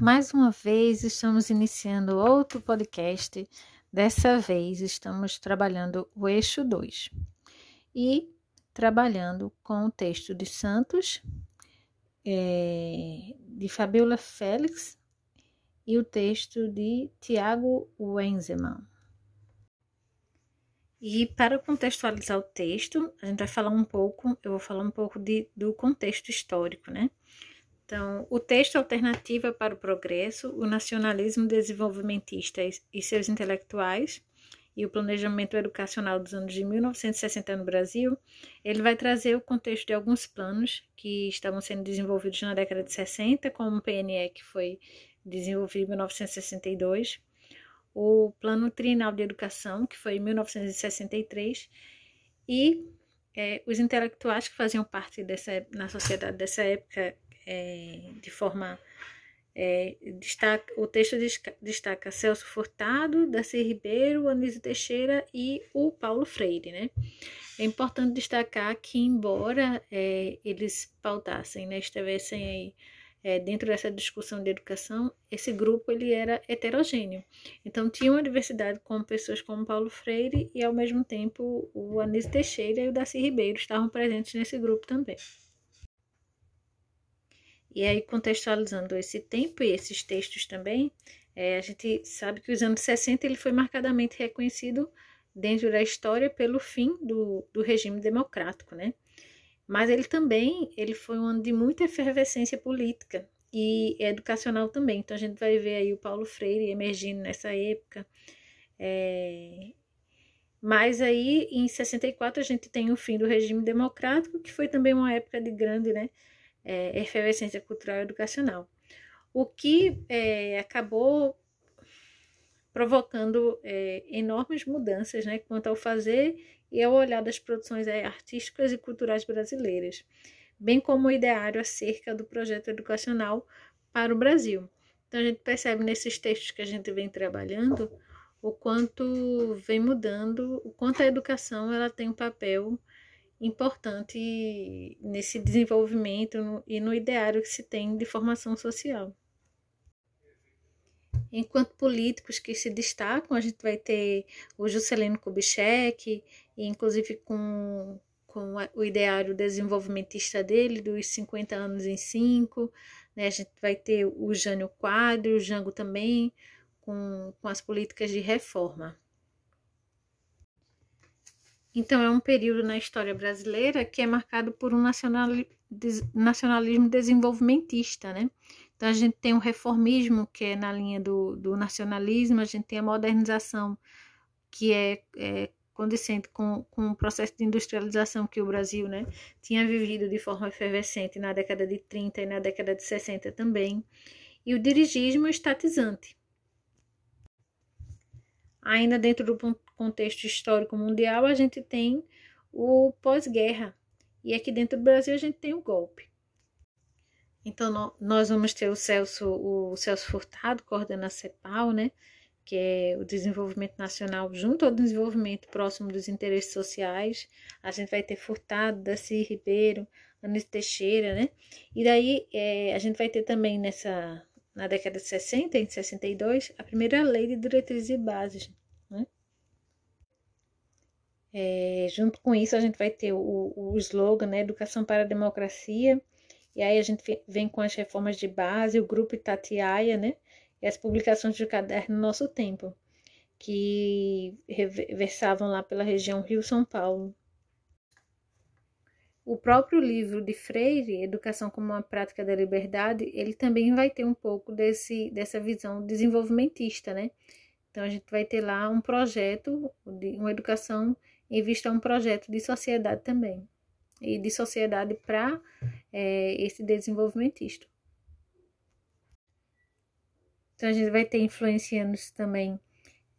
Mais uma vez estamos iniciando outro podcast. Dessa vez estamos trabalhando o eixo 2 e trabalhando com o texto de Santos, é, de Fabiola Félix e o texto de Tiago Wenzemann. E para contextualizar o texto, a gente vai falar um pouco, eu vou falar um pouco de, do contexto histórico, né? Então, o texto Alternativa para o Progresso, o Nacionalismo Desenvolvimentista e seus intelectuais e o planejamento educacional dos anos de 1960 no Brasil, ele vai trazer o contexto de alguns planos que estavam sendo desenvolvidos na década de 60, como o PNE, que foi desenvolvido em 1962, o Plano Trienal de Educação, que foi em 1963, e é, os intelectuais que faziam parte dessa, na sociedade dessa época, é, de forma. É, destaca, o texto destaca Celso Furtado, Darcy Ribeiro, Anísio Teixeira e o Paulo Freire. Né? É importante destacar que, embora é, eles pautassem, né, estivessem aí, é, dentro dessa discussão de educação, esse grupo ele era heterogêneo. Então tinha uma diversidade com pessoas como Paulo Freire e ao mesmo tempo o Anísio Teixeira e o Darcy Ribeiro estavam presentes nesse grupo também. E aí, contextualizando esse tempo e esses textos também, é, a gente sabe que os anos 60 ele foi marcadamente reconhecido dentro da história pelo fim do, do regime democrático, né? Mas ele também ele foi um ano de muita efervescência política e educacional também. Então a gente vai ver aí o Paulo Freire emergindo nessa época. É... Mas aí em 64 a gente tem o fim do regime democrático, que foi também uma época de grande, né? É, efervescência cultural e educacional, o que é, acabou provocando é, enormes mudanças né, quanto ao fazer e ao olhar das produções é, artísticas e culturais brasileiras, bem como o ideário acerca do projeto educacional para o Brasil. Então a gente percebe nesses textos que a gente vem trabalhando o quanto vem mudando, o quanto a educação ela tem um papel importante nesse desenvolvimento e no ideário que se tem de formação social. Enquanto políticos que se destacam, a gente vai ter o Juscelino Kubitschek, inclusive com, com o ideário desenvolvimentista dele, dos 50 anos em 5. Né? A gente vai ter o Jânio Quadro, o Jango também, com, com as políticas de reforma. Então, é um período na história brasileira que é marcado por um nacionalismo desenvolvimentista, né? Então, a gente tem o reformismo, que é na linha do, do nacionalismo, a gente tem a modernização, que é, é condicente com, com o processo de industrialização que o Brasil né, tinha vivido de forma efervescente na década de 30 e na década de 60 também, e o dirigismo estatizante, ainda dentro do contexto histórico mundial, a gente tem o pós-guerra. E aqui dentro do Brasil a gente tem o golpe. Então, nós vamos ter o Celso, o Celso Furtado, coordena a CEPAL, né? que é o desenvolvimento nacional junto ao desenvolvimento próximo dos interesses sociais. A gente vai ter Furtado, Daci Ribeiro, Anísio Teixeira, né? E daí é, a gente vai ter também nessa, na década de 60, em 62, a primeira lei de diretrizes e bases? É, junto com isso, a gente vai ter o, o slogan, né, Educação para a Democracia, e aí a gente vem com as reformas de base, o grupo Itatiaia, né, e as publicações de caderno Nosso Tempo, que versavam lá pela região Rio-São Paulo. O próprio livro de Freire, Educação como uma Prática da Liberdade, ele também vai ter um pouco desse, dessa visão desenvolvimentista, né? Então a gente vai ter lá um projeto de uma educação em vista a um projeto de sociedade também e de sociedade para é, esse desenvolvimentista. Então a gente vai ter influenciando também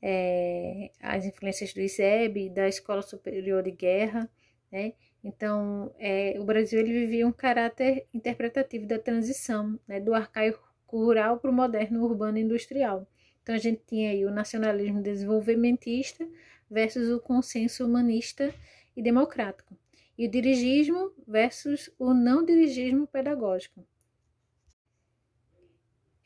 é, as influências do ISEB, da Escola Superior de Guerra, né? Então, é, o Brasil ele vivia um caráter interpretativo da transição, né, do arcaico rural para o moderno urbano industrial. Então, a gente tinha aí o nacionalismo desenvolvimentista versus o consenso humanista e democrático, e o dirigismo versus o não dirigismo pedagógico.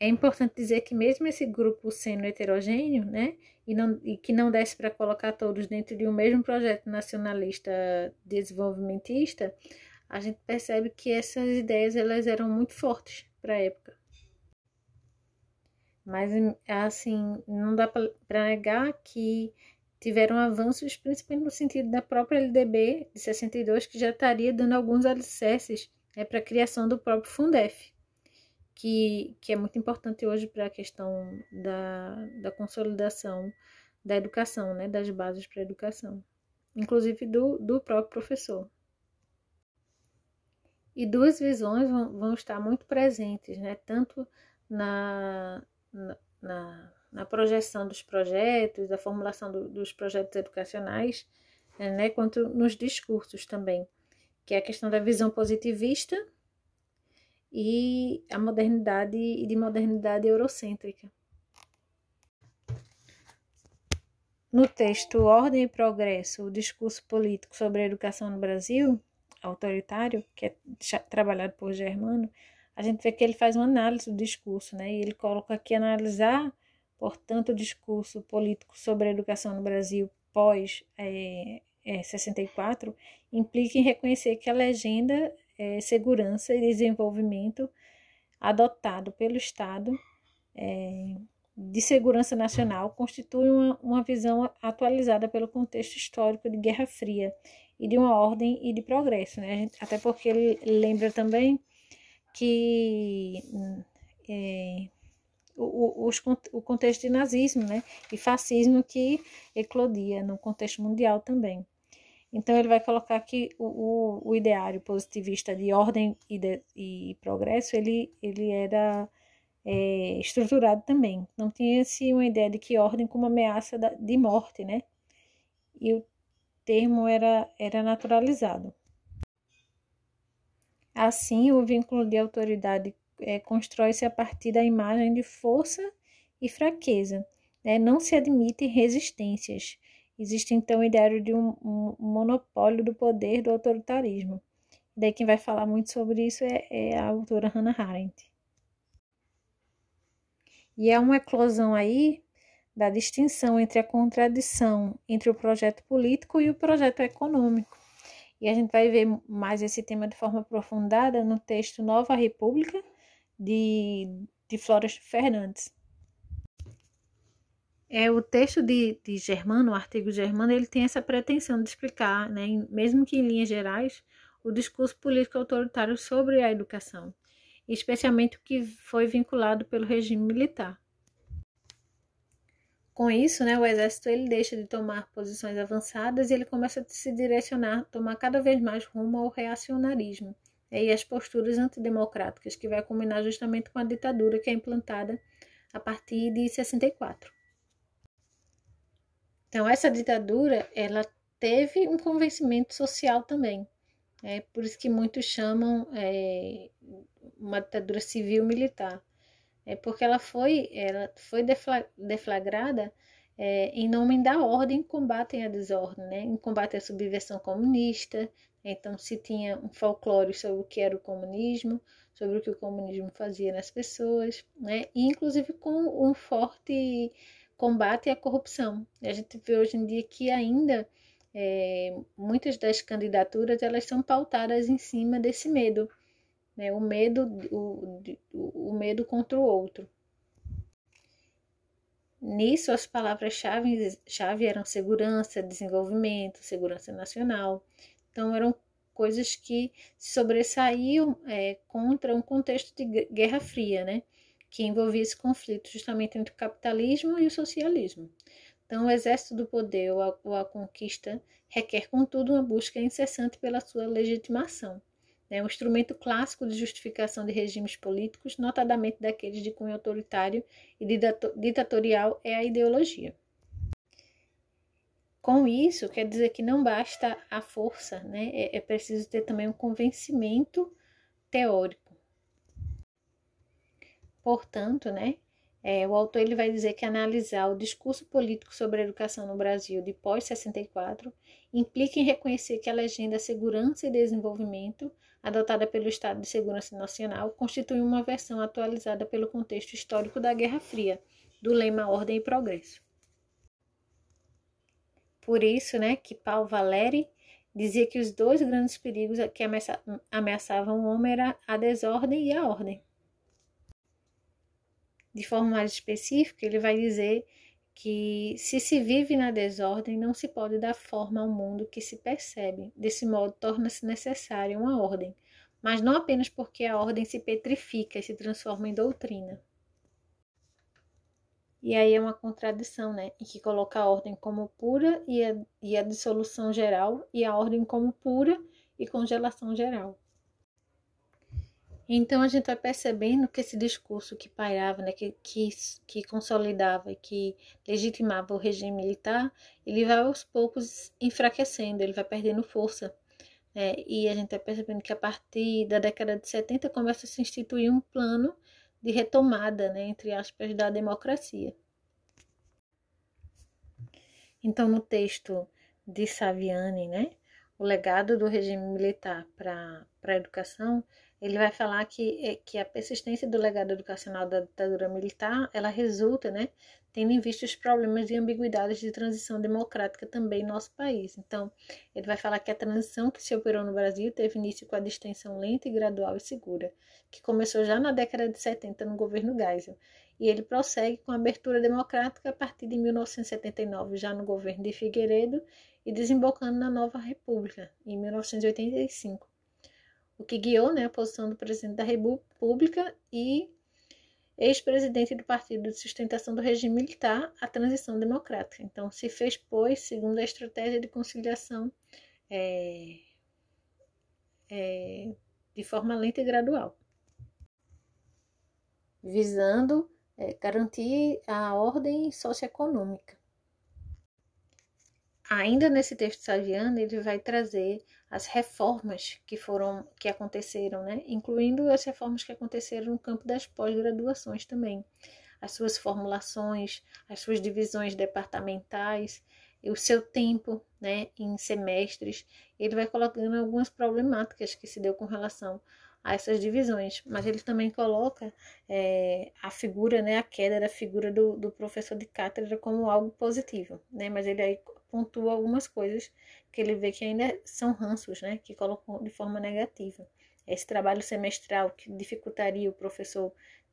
é importante dizer que mesmo esse grupo sendo heterogêneo, né, e, não, e que não desse para colocar todos dentro de um mesmo projeto nacionalista desenvolvimentista, a gente percebe que essas ideias elas eram muito fortes para a época. Mas, assim, não dá para negar que tiveram avanços, principalmente no sentido da própria LDB de 62, que já estaria dando alguns alicerces né, para a criação do próprio Fundef, que, que é muito importante hoje para a questão da, da consolidação da educação, né, das bases para a educação, inclusive do, do próprio professor. E duas visões vão, vão estar muito presentes, né, tanto na, na, na projeção dos projetos, a formulação do, dos projetos educacionais, né, quanto nos discursos também, que é a questão da visão positivista e a modernidade e de modernidade eurocêntrica. No texto Ordem e Progresso, o discurso político sobre a educação no Brasil, autoritário, que é trabalhado por Germano, a gente vê que ele faz uma análise do discurso, né? E ele coloca aqui analisar, portanto, o discurso político sobre a educação no Brasil pós é, é, 64 implica em reconhecer que a legenda é, segurança e desenvolvimento adotado pelo Estado é, de segurança nacional constitui uma, uma visão atualizada pelo contexto histórico de Guerra Fria e de uma ordem e de progresso, né? Até porque ele lembra também que é, o, os, o contexto de nazismo né, e fascismo que eclodia no contexto mundial também. Então, ele vai colocar que o, o, o ideário positivista de ordem e, de, e progresso, ele, ele era é, estruturado também. Não tinha-se uma ideia de que ordem como ameaça da, de morte, né? E o termo era, era naturalizado. Assim, o vínculo de autoridade é, constrói-se a partir da imagem de força e fraqueza. Né? Não se admitem resistências. Existe então o ideário de um, um, monopólio do poder do autoritarismo. Daí quem vai falar muito sobre isso é, é a autora Hannah Arendt. E é uma eclosão aí da distinção entre a contradição entre o projeto político e o projeto econômico. E a gente vai ver mais esse tema de forma aprofundada no texto Nova República, de, de Flores Fernandes. É, o texto de, de Germano, o artigo Germano, ele tem essa pretensão de explicar, né, mesmo que em linhas gerais, o discurso político autoritário sobre a educação, especialmente o que foi vinculado pelo regime militar. Com isso, né, o exército ele deixa de tomar posições avançadas e ele começa a se direcionar, tomar cada vez mais rumo ao reacionarismo e as posturas antidemocráticas, que vai culminar justamente com a ditadura que é implantada a partir de 64. Então, essa ditadura, ela teve um convencimento social também. É por isso que muitos chamam é, uma ditadura civil-militar é porque ela foi, ela foi deflagrada é, em nome da ordem em combate à desordem, né? em combate à subversão comunista. Então, se tinha um folclore sobre o que era o comunismo, sobre o que o comunismo fazia nas pessoas, né? e inclusive com um forte combate à corrupção. A gente vê hoje em dia que ainda é, muitas das candidaturas elas são pautadas em cima desse medo né? o, medo, o, o medo contra o outro. Nisso, as palavras-chave chave eram segurança, desenvolvimento, segurança nacional. Então, eram coisas que se sobressaíam é, contra um contexto de Guerra Fria, né? que envolvia esse conflito justamente entre o capitalismo e o socialismo. Então, o exército do poder ou a, ou a conquista requer, contudo, uma busca incessante pela sua legitimação né, um instrumento clássico de justificação de regimes políticos, notadamente daqueles de cunho autoritário e ditatorial, é a ideologia. Com isso, quer dizer que não basta a força, né? é, é preciso ter também um convencimento teórico. Portanto, né, é, o autor ele vai dizer que analisar o discurso político sobre a educação no Brasil de pós-64 implica em reconhecer que a legenda Segurança e Desenvolvimento adotada pelo Estado de Segurança Nacional, constitui uma versão atualizada pelo contexto histórico da Guerra Fria, do lema Ordem e Progresso. Por isso, né, que Paulo Valéry dizia que os dois grandes perigos que ameaçavam o homem eram a desordem e a ordem. De forma mais específica, ele vai dizer que se se vive na desordem, não se pode dar forma ao mundo que se percebe. Desse modo, torna-se necessária uma ordem, mas não apenas porque a ordem se petrifica e se transforma em doutrina. E aí é uma contradição, né? Em que coloca a ordem como pura e a, e a dissolução geral, e a ordem como pura e congelação geral. Então a gente vai percebendo que esse discurso que pairava, né, que, que, que consolidava, que legitimava o regime militar, ele vai aos poucos enfraquecendo, ele vai perdendo força. Né? E a gente vai percebendo que a partir da década de 70 começa a se instituir um plano de retomada, né, entre aspas, da democracia. Então, no texto de Saviani, né, o legado do regime militar para a educação, ele vai falar que, é, que a persistência do legado educacional da ditadura militar, ela resulta, né, tendo em vista os problemas de ambiguidades de transição democrática também em nosso país. Então, ele vai falar que a transição que se operou no Brasil teve início com a distensão lenta e gradual e segura, que começou já na década de 70 no governo Geisel, e ele prossegue com a abertura democrática a partir de 1979, já no governo de Figueiredo, e desembocando na nova República, em 1985 o que guiou né, a posição do presidente da República e ex-presidente do Partido de Sustentação do Regime Militar, a transição democrática. Então, se fez, pois, segundo a estratégia de conciliação é, é, de forma lenta e gradual, visando é, garantir a ordem socioeconômica. Ainda nesse texto saviano, ele vai trazer as reformas que foram que aconteceram, né? Incluindo as reformas que aconteceram no campo das pós-graduações também, as suas formulações, as suas divisões departamentais, o seu tempo, né, em semestres. Ele vai colocando algumas problemáticas que se deu com relação a essas divisões, mas ele também coloca é, a figura, né, a queda da figura do, do professor de cátedra como algo positivo, né, mas ele aí pontua algumas coisas que ele vê que ainda são ranços, né, que colocam de forma negativa. Esse trabalho semestral que dificultaria o professor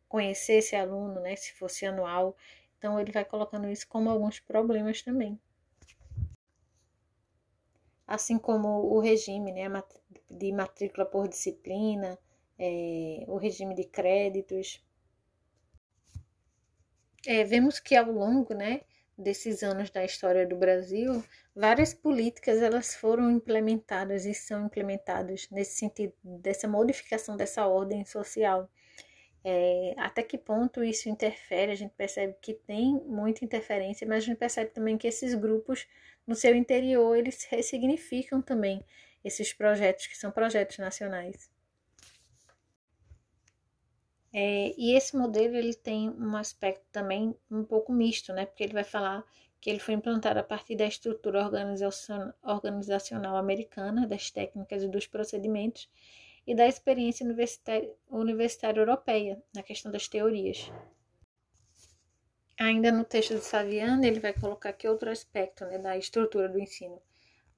conhecer esse aluno, né, se fosse anual, então ele vai colocando isso como alguns problemas também. Assim como o regime, né, de matrícula por disciplina, é, o regime de créditos. É, vemos que ao longo né, desses anos da história do Brasil, várias políticas elas foram implementadas e são implementadas nesse sentido dessa modificação dessa ordem social. É, até que ponto isso interfere? A gente percebe que tem muita interferência, mas a gente percebe também que esses grupos no seu interior eles ressignificam também esses projetos que são projetos nacionais. É, e esse modelo ele tem um aspecto também um pouco misto, né? Porque ele vai falar que ele foi implantado a partir da estrutura organizacional, americana, das técnicas e dos procedimentos, e da experiência universitária, universitária europeia na questão das teorias. Ainda no texto de Saviano, ele vai colocar que outro aspecto né, da estrutura do ensino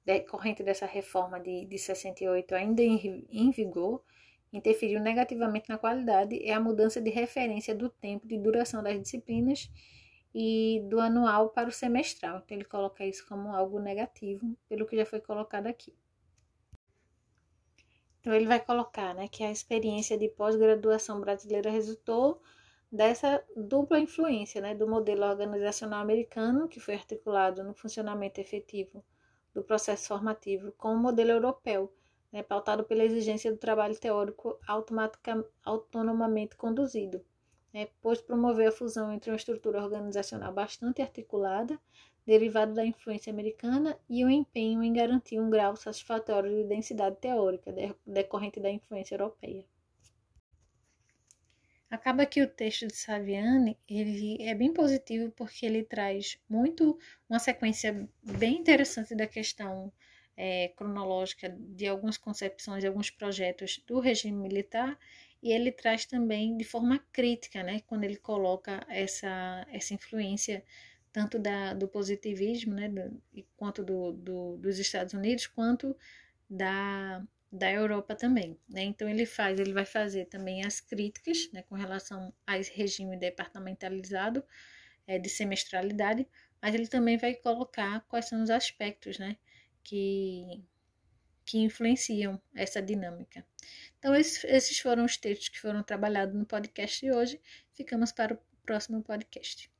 decorrente dessa reforma de, de 68 ainda em, em vigor, interferiu negativamente na qualidade é a mudança de referência do tempo de duração das disciplinas e do anual para o semestral. Então, ele coloca isso como algo negativo, pelo que já foi colocado aqui. Então, ele vai colocar né, que a experiência de pós-graduação brasileira resultou dessa dupla influência né, do modelo organizacional americano, que foi articulado no funcionamento efetivo do processo formativo, com o modelo europeu, né, pautado pela exigência do trabalho teórico autonomamente conduzido, né, pois promoveu a fusão entre uma estrutura organizacional bastante articulada, derivada da influência americana, e o empenho em garantir um grau satisfatório de densidade teórica decorrente da influência europeia. Acaba que o texto de Saviani ele é bem positivo porque ele traz muito uma sequência bem interessante da questão é, cronológica de algumas concepções, de alguns projetos do regime militar, e ele traz também de forma crítica, né, quando ele coloca essa, essa influência tanto da, do positivismo, né, do, quanto do, do, dos Estados Unidos, quanto da, da Europa também, né? Então ele faz, ele vai fazer também as críticas, né, com relação a esse regime departamentalizado é, de semestralidade, mas ele também vai colocar quais são os aspectos, né, que, que influenciam essa dinâmica. Então, esses, esses foram os textos que foram trabalhados no podcast de hoje. Ficamos para o próximo podcast.